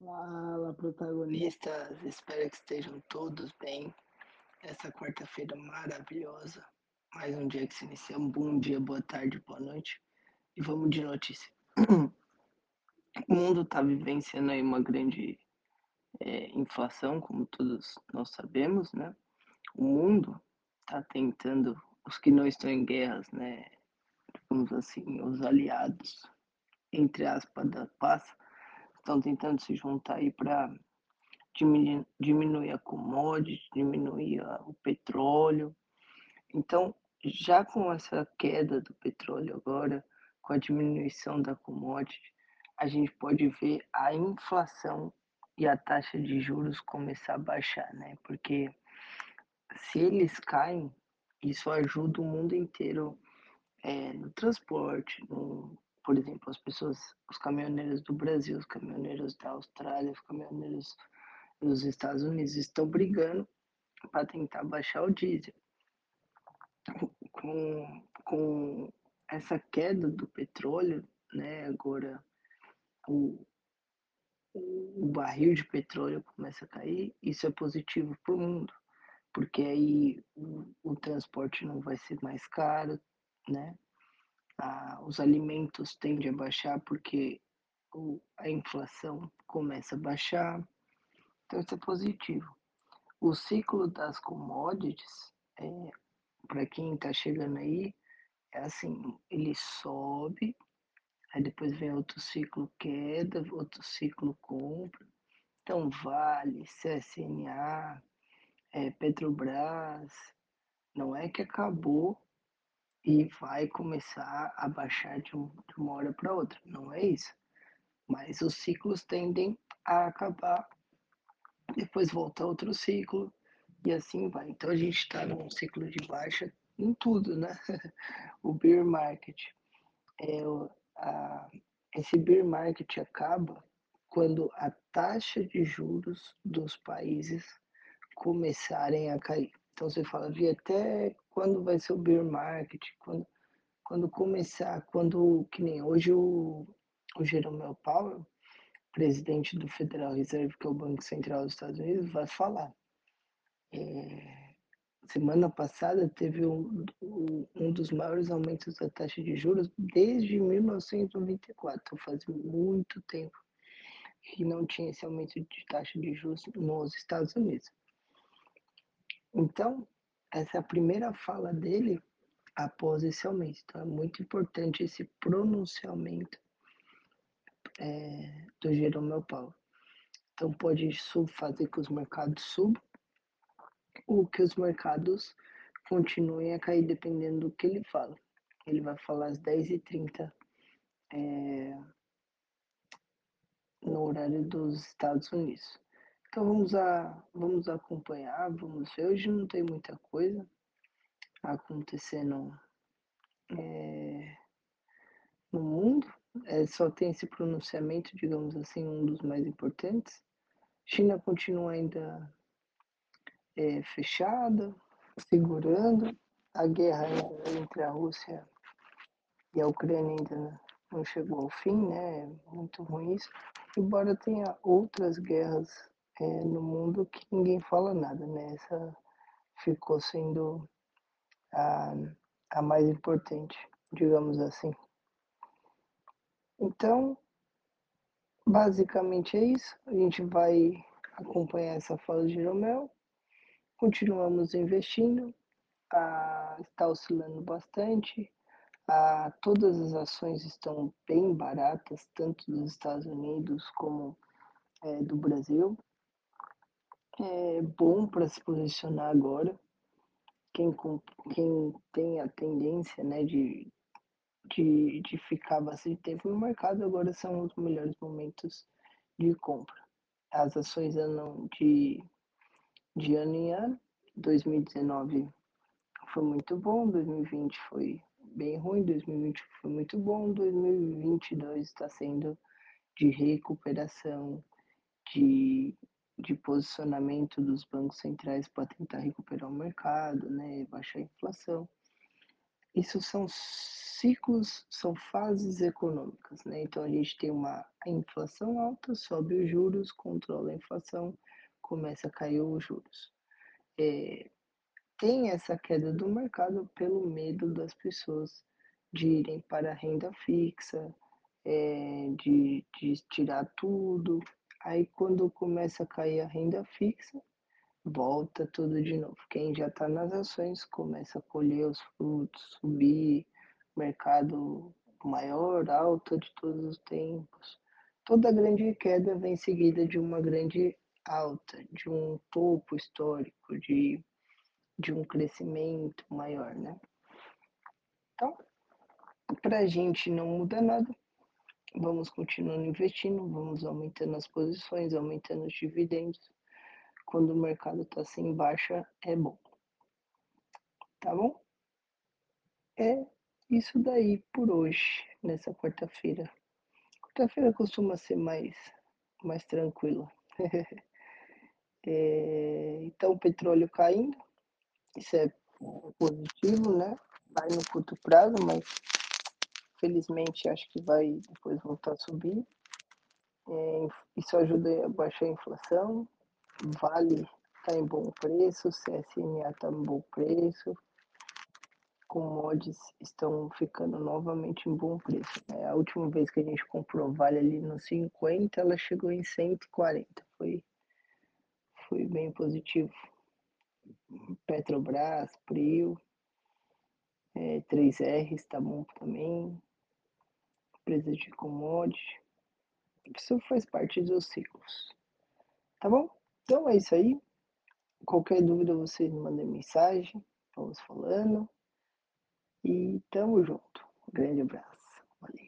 Fala, protagonistas! Espero que estejam todos bem. Essa quarta-feira maravilhosa, mais um dia que se inicia. Um bom dia, boa tarde, boa noite. E vamos de notícia. O mundo está vivenciando aí uma grande é, inflação, como todos nós sabemos, né? O mundo está tentando, os que não estão em guerras, né? Digamos assim, os aliados, entre aspas, da paz, estão tentando se juntar aí para diminuir, diminuir a commodity, diminuir o petróleo. Então, já com essa queda do petróleo agora, com a diminuição da commodity, a gente pode ver a inflação e a taxa de juros começar a baixar, né? Porque se eles caem, isso ajuda o mundo inteiro é, no transporte, no, por exemplo, as pessoas, os caminhoneiros do Brasil, os caminhoneiros da Austrália, os caminhoneiros dos Estados Unidos estão brigando para tentar baixar o diesel. Com, com essa queda do petróleo, né, agora o, o barril de petróleo começa a cair, isso é positivo para o mundo, porque aí o, o transporte não vai ser mais caro, né? Ah, os alimentos tendem a baixar porque o, a inflação começa a baixar, então isso é positivo. O ciclo das commodities, é, para quem está chegando aí, é assim, ele sobe, aí depois vem outro ciclo queda, outro ciclo compra. Então Vale, CSNA, é, Petrobras, não é que acabou e vai começar a baixar de, um, uma hora para outra. Não é isso. Mas os ciclos tendem a acabar, depois volta outro ciclo e assim vai. Então a gente está num ciclo de baixa em tudo, né? o bear market. É, a, esse bear market acaba quando a taxa de juros dos países começarem a cair. Então você fala, vi até quando vai ser o bear market, quando, quando começar, quando, que nem hoje o, o Jerome Powell, presidente do Federal Reserve, que é o Banco Central dos Estados Unidos, vai falar. É, semana passada teve um, um dos maiores aumentos da taxa de juros desde 1994, então faz muito tempo que não tinha esse aumento de taxa de juros nos Estados Unidos. Então, essa é a primeira fala dele após esse aumento. Então, é muito importante esse pronunciamento é, do Jerome Powell. Então, pode fazer que os mercados subam ou que os mercados continuem a cair, dependendo do que ele fala. Ele vai falar às 10h30 é, no horário dos Estados Unidos. Então vamos, a, vamos acompanhar, vamos ver. Hoje não tem muita coisa acontecendo é, no mundo, é, só tem esse pronunciamento, digamos assim, um dos mais importantes. China continua ainda é, fechada, segurando. A guerra entre a Rússia e a Ucrânia ainda não chegou ao fim, né? É muito ruim isso. Embora tenha outras guerras é, no mundo que ninguém fala nada, né? Essa ficou sendo a, a mais importante, digamos assim. Então, basicamente é isso. A gente vai acompanhar essa fala de Jeromel. Continuamos investindo, a, está oscilando bastante. A, todas as ações estão bem baratas, tanto dos Estados Unidos como é, do Brasil é bom para se posicionar agora. Quem, quem tem a tendência né, de, de, de ficar bastante tempo no mercado, agora são os melhores momentos de compra. As ações andam de, de ano em ano. 2019 foi muito bom, 2020 foi bem ruim, 2020 foi muito bom, 2022 está sendo de recuperação, de de posicionamento dos bancos centrais para tentar recuperar o mercado, né, baixar a inflação. isso são ciclos, são fases econômicas, né, então a gente tem uma inflação alta, sobe os juros, controla a inflação, começa a cair os juros. Eh, tem essa queda do mercado pelo medo das pessoas de irem para a renda fixa, eh, de de tirar tudo, aí quando começa a cair a renda fixa, volta tudo de novo. Quem já está nas ações começa a colher os frutos, subir, mercado maior alta de todos os tempos. Toda grande queda vem seguida de uma grande alta, de um topo histórico, de de um crescimento maior, né. Então, pra gente não muda nada, vamos continuando investindo, vamos aumentando as posições, aumentando os dividendos. Quando o mercado está assim baixa, é bom. Tá bom? É isso daí por hoje, nessa quarta-feira. Quarta-feira costuma ser mais mais tranquila. Eh, então petróleo caindo, isso é positivo, né, vai no curto prazo, mas felizmente acho que vai depois voltar a subir. Eh, isso ajuda a baixar a inflação, Vale está em bom preço, CSNA está em bom preço. Commodities estão ficando novamente em bom preço, né, a última vez que a gente comprou Vale ali nos 50, ela chegou em 140, foi foi bem positivo. Petrobras, Prio, eh, 3R está bom também. Empresas de commodity. Isso faz parte dos ciclos. Tá bom? Então é isso aí. Qualquer dúvida vocês me mandem mensagem, vamos falando. E tamo junto. Um grande abraço. Valeu.